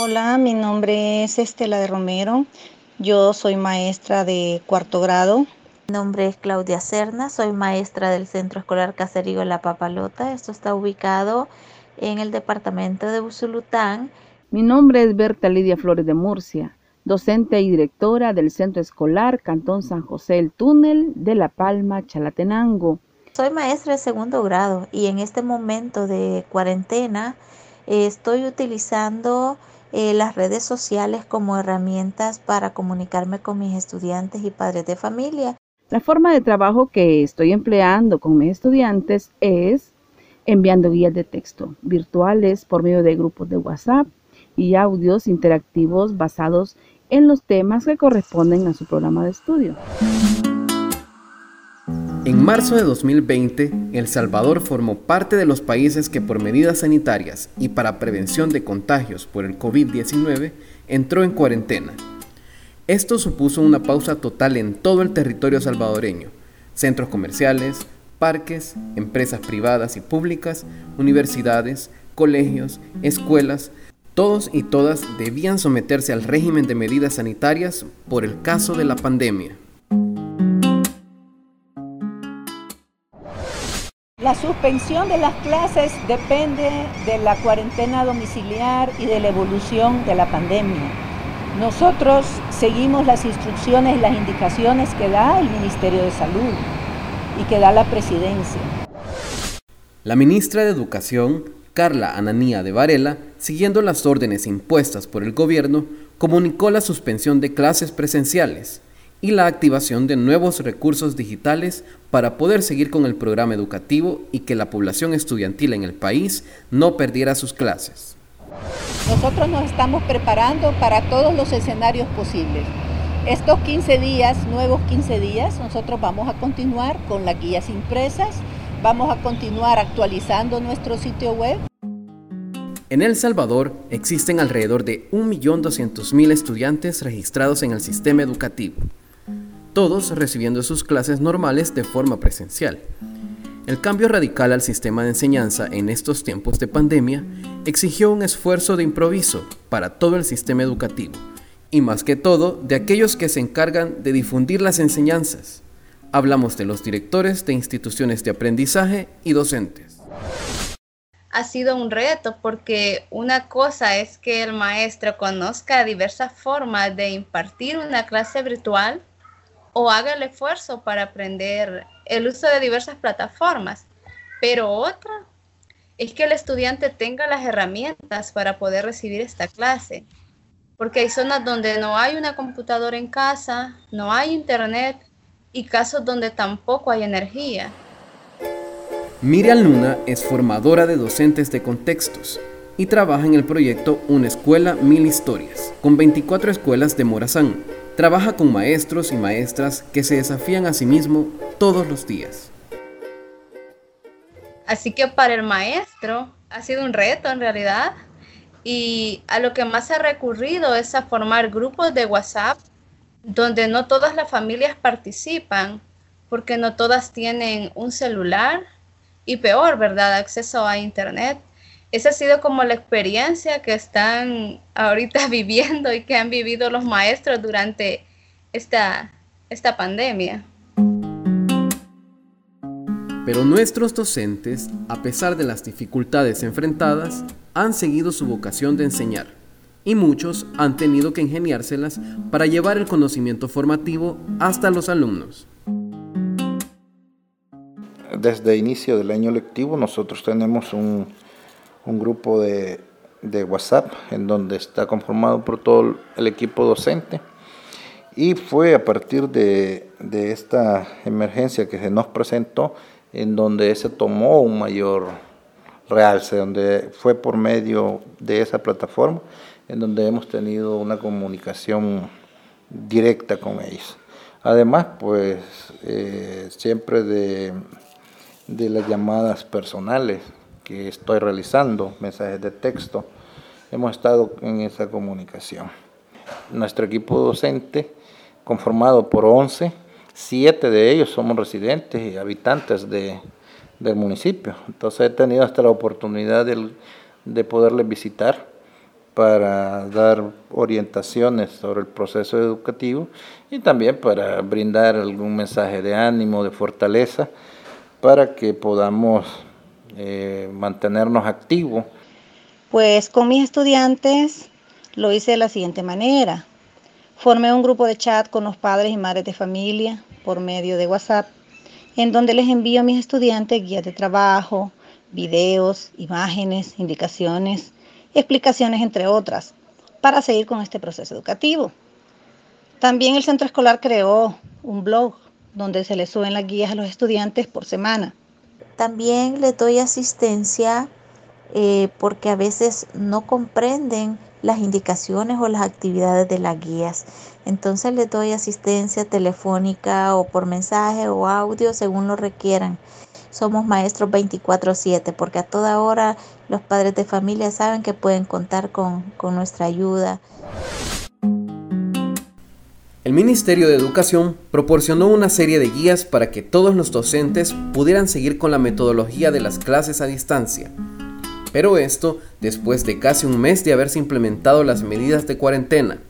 Hola, mi nombre es Estela de Romero. Yo soy maestra de cuarto grado. Mi nombre es Claudia Cerna, soy maestra del Centro Escolar Caserío La Papalota. Esto está ubicado en el departamento de Usulután. Mi nombre es Berta Lidia Flores de Murcia, docente y directora del Centro Escolar Cantón San José El Túnel de La Palma, Chalatenango. Soy maestra de segundo grado y en este momento de cuarentena eh, estoy utilizando eh, las redes sociales como herramientas para comunicarme con mis estudiantes y padres de familia. La forma de trabajo que estoy empleando con mis estudiantes es enviando guías de texto virtuales por medio de grupos de WhatsApp y audios interactivos basados en los temas que corresponden a su programa de estudio. En marzo de 2020, El Salvador formó parte de los países que por medidas sanitarias y para prevención de contagios por el COVID-19 entró en cuarentena. Esto supuso una pausa total en todo el territorio salvadoreño, centros comerciales, parques, empresas privadas y públicas, universidades, colegios, escuelas, todos y todas debían someterse al régimen de medidas sanitarias por el caso de la pandemia. La suspensión de las clases depende de la cuarentena domiciliar y de la evolución de la pandemia. Nosotros seguimos las instrucciones y las indicaciones que da el Ministerio de Salud y que da la presidencia. La ministra de Educación, Carla Ananía de Varela, siguiendo las órdenes impuestas por el gobierno, comunicó la suspensión de clases presenciales y la activación de nuevos recursos digitales para poder seguir con el programa educativo y que la población estudiantil en el país no perdiera sus clases. Nosotros nos estamos preparando para todos los escenarios posibles. Estos 15 días, nuevos 15 días, nosotros vamos a continuar con las guías impresas, vamos a continuar actualizando nuestro sitio web. En El Salvador existen alrededor de 1.200.000 estudiantes registrados en el sistema educativo todos recibiendo sus clases normales de forma presencial. El cambio radical al sistema de enseñanza en estos tiempos de pandemia exigió un esfuerzo de improviso para todo el sistema educativo, y más que todo de aquellos que se encargan de difundir las enseñanzas. Hablamos de los directores de instituciones de aprendizaje y docentes. Ha sido un reto porque una cosa es que el maestro conozca diversas formas de impartir una clase virtual o haga el esfuerzo para aprender el uso de diversas plataformas. Pero otra es que el estudiante tenga las herramientas para poder recibir esta clase. Porque hay zonas donde no hay una computadora en casa, no hay internet y casos donde tampoco hay energía. Miriam Luna es formadora de docentes de contextos y trabaja en el proyecto Una Escuela Mil Historias, con 24 escuelas de Morazán, Trabaja con maestros y maestras que se desafían a sí mismos todos los días. Así que para el maestro ha sido un reto en realidad y a lo que más ha recurrido es a formar grupos de WhatsApp donde no todas las familias participan porque no todas tienen un celular y peor, ¿verdad? Acceso a Internet esa ha sido como la experiencia que están ahorita viviendo y que han vivido los maestros durante esta, esta pandemia. Pero nuestros docentes, a pesar de las dificultades enfrentadas, han seguido su vocación de enseñar y muchos han tenido que ingeniárselas para llevar el conocimiento formativo hasta los alumnos. Desde inicio del año lectivo nosotros tenemos un un grupo de, WhatsApp en donde está conformado por todo el equipo docente. Y fue a partir de, esta emergencia que se nos presentó en donde se tomó un mayor realce, donde fue por medio de esa plataforma en donde hemos tenido una comunicación directa con ellos. Además, pues eh, siempre de, de las llamadas personales, que estoy realizando, mensajes de texto, hemos estado en esa comunicación. Nuestro equipo docente, conformado por 11, siete de ellos somos residentes y habitantes de, del municipio. Entonces he tenido hasta la oportunidad de, de poderles visitar para dar orientaciones sobre el proceso educativo y también para brindar algún mensaje de ánimo, de fortaleza, para que podamos eh, mantenernos activos. Pues con mis estudiantes lo hice de la siguiente manera. Formé un grupo de chat con los padres y madres de familia por medio de WhatsApp, en donde les envío a mis estudiantes guías de trabajo, videos, imágenes, indicaciones, explicaciones, entre otras, para seguir con este proceso educativo. También el centro escolar creó un blog donde se les suben las guías a los estudiantes por semana. También les doy asistencia eh, porque a veces no comprenden las indicaciones o las actividades de las guías. Entonces les doy asistencia telefónica o por mensaje o audio según lo requieran. Somos maestros 24/7 porque a toda hora los padres de familia saben que pueden contar con, con nuestra ayuda. El Ministerio de Educación proporcionó una serie de guías para que todos los docentes pudieran seguir con la metodología de las clases a distancia. Pero esto después de casi un mes de haberse implementado las medidas de cuarentena.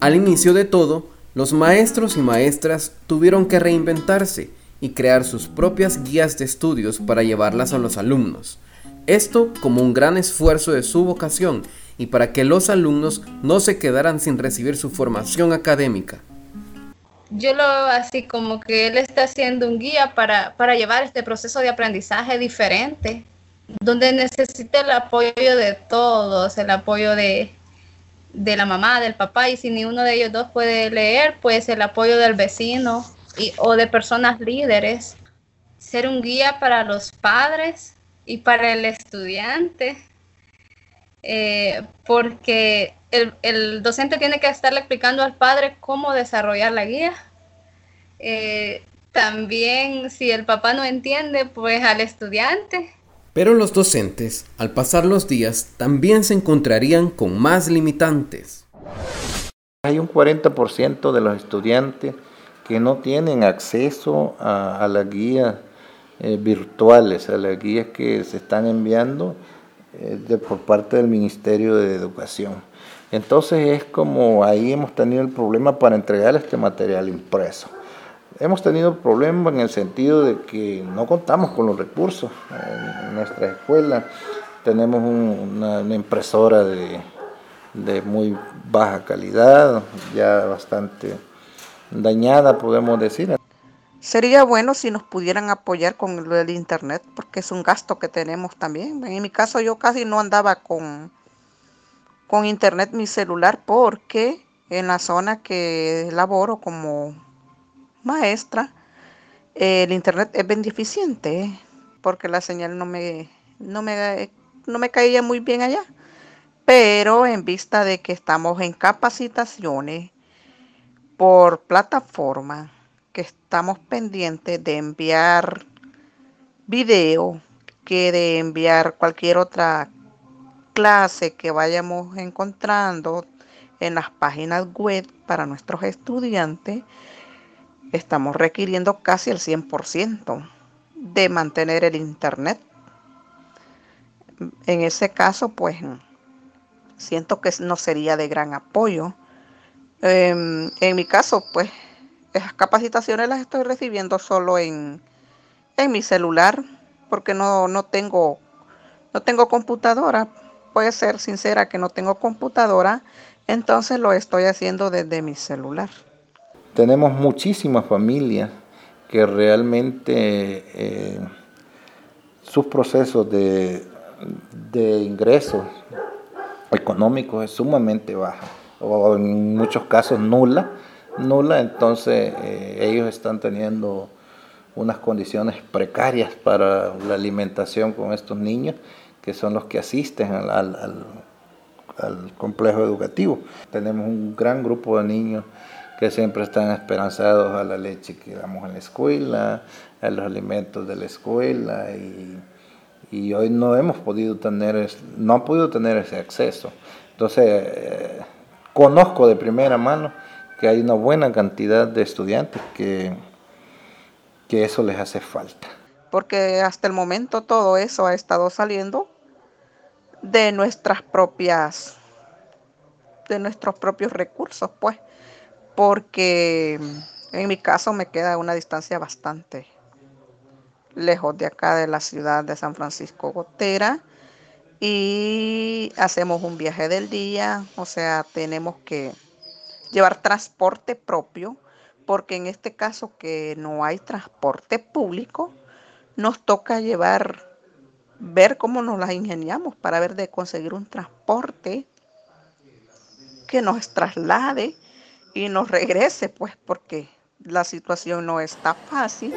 Al inicio de todo, los maestros y maestras tuvieron que reinventarse y crear sus propias guías de estudios para llevarlas a los alumnos. Esto como un gran esfuerzo de su vocación y para que los alumnos no se quedaran sin recibir su formación académica yo lo veo así como que él está haciendo un guía para, para llevar este proceso de aprendizaje diferente, donde necesita el apoyo de todos, el apoyo de, de la mamá, del papá, y si ni uno de ellos dos puede leer, pues el apoyo del vecino y, o de personas líderes. Ser un guía para los padres y para el estudiante, eh, porque el, docente tiene que estarle explicando al padre cómo desarrollar la guía. Eh, también, si el papá no entiende, pues al estudiante. Pero los docentes, al pasar los días, también se encontrarían con más limitantes. Hay un 40% de los estudiantes que no tienen acceso a, las guías eh, virtuales, a las guías que se están enviando eh, de, por parte del Ministerio de Educación. Entonces es como ahí hemos tenido el problema para entregar este material impreso. Hemos tenido problemas en el sentido de que no contamos con los recursos. En nuestra escuela tenemos una, impresora de, de muy baja calidad, ya bastante dañada, podemos decir. Sería bueno si nos pudieran apoyar con lo del internet, porque es un gasto que tenemos también. En mi caso yo casi no andaba con con internet mi celular porque en la zona que laboro como maestra, el internet es bien deficiente porque la señal no me, no me, no me caía muy bien allá. Pero en vista de que estamos en capacitaciones por plataforma, que estamos pendientes de enviar video, que de enviar cualquier otra clase que vayamos encontrando en las páginas web para nuestros estudiantes, estamos requiriendo casi el 100% de mantener el Internet. En ese caso, pues siento que no sería de gran apoyo. Em, en mi caso, pues esas capacitaciones las estoy recibiendo solo en, en mi celular porque no, no, tengo, no tengo computadora puede ser sincera que no tengo computadora, entonces lo estoy haciendo desde mi celular. Tenemos muchísimas familias que realmente eh, sus procesos de, ingresos económicos es sumamente baja, o en muchos casos nula, nula, entonces eh, ellos están teniendo unas condiciones precarias para la alimentación con estos niños que son los que asisten al, complejo educativo. Tenemos un gran grupo de niños que siempre están esperanzados a la leche que damos en la escuela, a los alimentos de la escuela y, hoy no hemos podido tener, no han podido tener ese acceso. Entonces, eh, conozco de primera mano que hay una buena cantidad de estudiantes que, que eso les hace falta porque hasta el momento todo eso ha estado saliendo de nuestras propias de nuestros propios recursos, pues, porque en mi caso me queda una distancia bastante lejos de acá de la ciudad de San Francisco Gotera y hacemos un viaje del día, o sea, tenemos que llevar transporte propio, porque en este caso que no hay transporte público, nos toca llevar, ver cómo nos las ingeniamos para ver de conseguir un transporte que nos traslade y nos regrese, pues porque la situación no está fácil.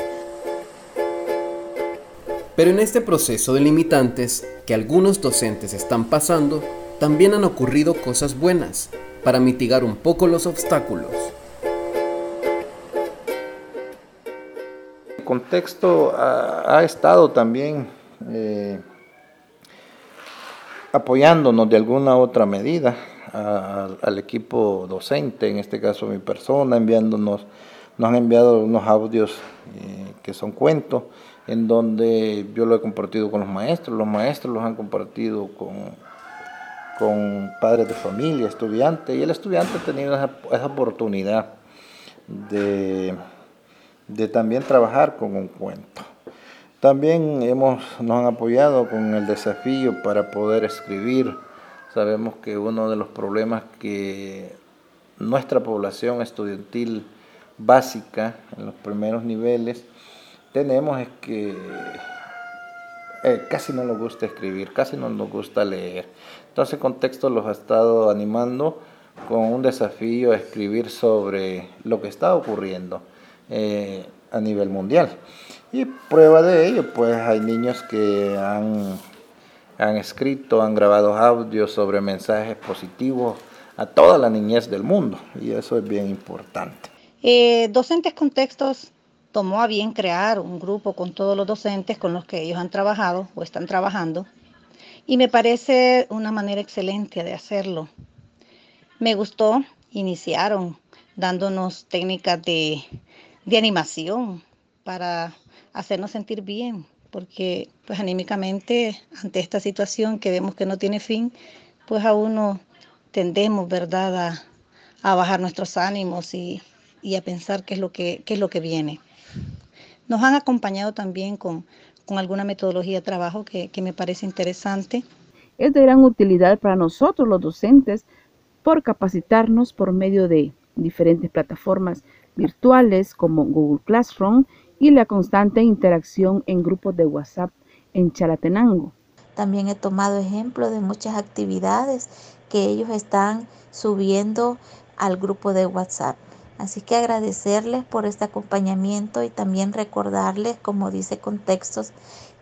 Pero en este proceso de limitantes que algunos docentes están pasando, también han ocurrido cosas buenas para mitigar un poco los obstáculos. El contexto ha, estado también eh, apoyándonos de alguna otra medida al equipo docente, en este caso mi persona, enviándonos, nos han enviado unos audios eh, que son cuentos, en donde yo lo he compartido con los maestros, los maestros los han compartido con, con padres de familia, estudiantes, y el estudiante ha tenido esa, oportunidad de, de, también trabajar con un cuento. También hemos, nos han apoyado con el desafío para poder escribir. Sabemos que uno de los problemas que nuestra población estudiantil básica en los primeros niveles tenemos es que eh, casi no nos gusta escribir, casi no nos gusta leer. Entonces, contexto los ha estado animando con un desafío a escribir sobre lo que está ocurriendo eh, a nivel mundial. Y prueba de ello, pues hay niños que han, han escrito, han grabado audios sobre mensajes positivos a toda la niñez del mundo, y eso es bien importante. Eh, docentes contextos tomó a bien crear un grupo con todos los docentes con los que ellos han trabajado o están trabajando y me parece una manera excelente de hacerlo. Me gustó, iniciaron dándonos técnicas de, de animación para hacernos sentir bien, porque pues anímicamente ante esta situación que vemos que no tiene fin, pues a uno tendemos, ¿verdad?, a, a bajar nuestros ánimos y, y, a pensar qué es lo que, qué es lo que viene. Nos han acompañado también con, alguna metodología de trabajo que, que me parece interesante. Es de gran utilidad para nosotros los docentes por capacitarnos por medio de diferentes plataformas virtuales como Google Classroom y la constante interacción en grupos de WhatsApp en Chalatenango. También he tomado ejemplo de muchas actividades que ellos están subiendo al grupo de WhatsApp. Así que agradecerles por este acompañamiento y también recordarles, como dice Contextos,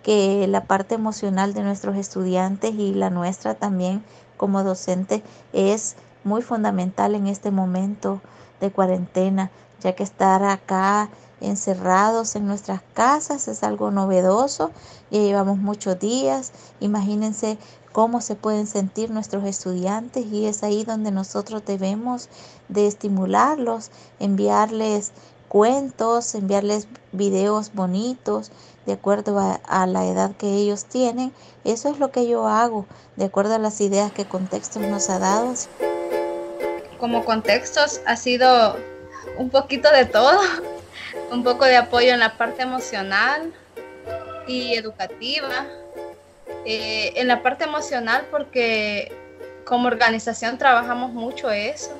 que la parte emocional de nuestros estudiantes y la nuestra también como docente es muy fundamental en este momento de cuarentena, ya que estar acá encerrados en nuestras casas es algo novedoso, ya llevamos muchos días, imagínense cómo se pueden sentir nuestros estudiantes y es ahí donde nosotros debemos de estimularlos, enviarles cuentos, enviarles videos bonitos de acuerdo a, la edad que ellos tienen. Eso es lo que yo hago, de acuerdo a las ideas que Contextos nos ha dado. Como Contextos ha sido un poquito de todo, un poco de apoyo en la parte emocional y educativa, eh, en la parte emocional porque como organización trabajamos mucho eso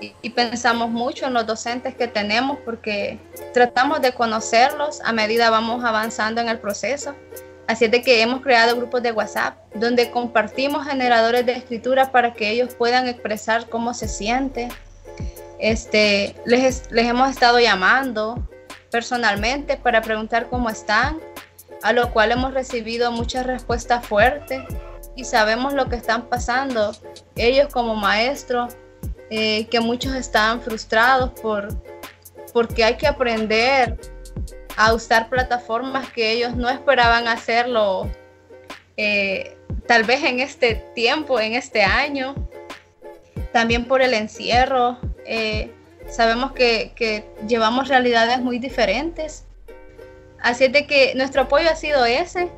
y, pensamos mucho en los docentes que tenemos porque tratamos de conocerlos a medida vamos avanzando en el proceso. Así es de que hemos creado grupos de WhatsApp donde compartimos generadores de escritura para que ellos puedan expresar cómo se siente. Este, les, hemos estado llamando personalmente para preguntar cómo están, a lo cual hemos recibido muchas respuestas fuertes y sabemos lo que están pasando ellos como maestros eh, que muchos están frustrados por, porque hay que aprender a usar plataformas que ellos no esperaban hacerlo eh, tal vez en este tiempo, en este año. También por el encierro. Eh, sabemos que, que, llevamos realidades muy diferentes. Así es de que nuestro apoyo ha sido ese,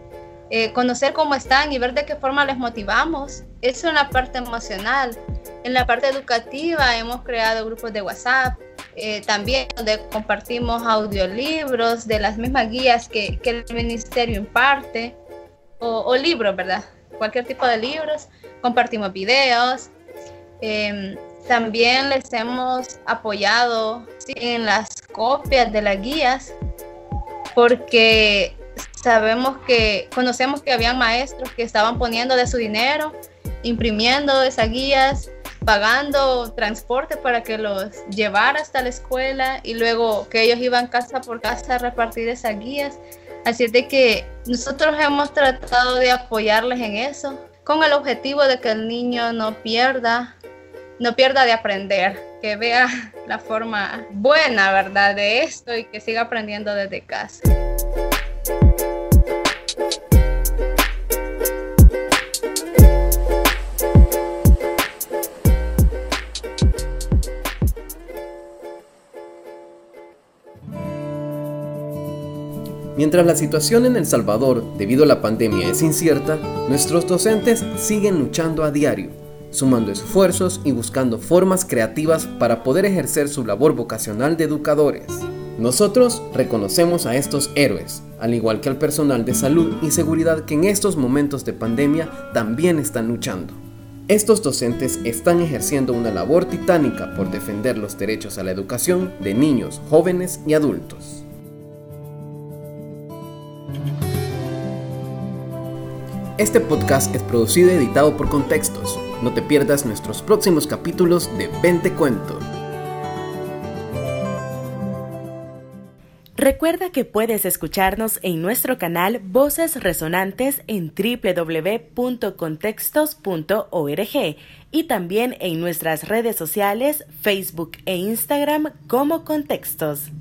conocer cómo están y ver de qué forma les motivamos. Es una parte emocional En la parte educativa hemos creado grupos de WhatsApp, eh, también donde compartimos audiolibros de las mismas guías que, que el ministerio imparte, o, o, libros, ¿verdad? Cualquier tipo de libros. Compartimos videos. Eh, también les hemos apoyado en las copias de las guías porque sabemos que, conocemos que habían maestros que estaban poniendo de su dinero, imprimiendo esas guías, pagando transporte para que los llevara hasta la escuela y luego que ellos iban casa por casa a repartir esas guías. Así es de que nosotros hemos tratado de apoyarles en eso, con el objetivo de que el niño no pierda no pierda de aprender, que vea la forma buena, ¿verdad?, de esto y que siga aprendiendo desde casa. Mientras la situación en El Salvador debido a la pandemia es incierta, nuestros docentes siguen luchando a diario sumando esfuerzos y buscando formas creativas para poder ejercer su labor vocacional de educadores. Nosotros reconocemos a estos héroes, al igual que al personal de salud y seguridad que en estos momentos de pandemia también están luchando. Estos docentes están ejerciendo una labor titánica por defender los derechos a la educación de niños, jóvenes y adultos. Este podcast es producido y editado por Contextos. No te pierdas nuestros próximos capítulos de Vente Cuento. Recuerda que puedes escucharnos en nuestro canal Voces Resonantes en www.contextos.org y también en nuestras redes sociales Facebook e Instagram como Contextos.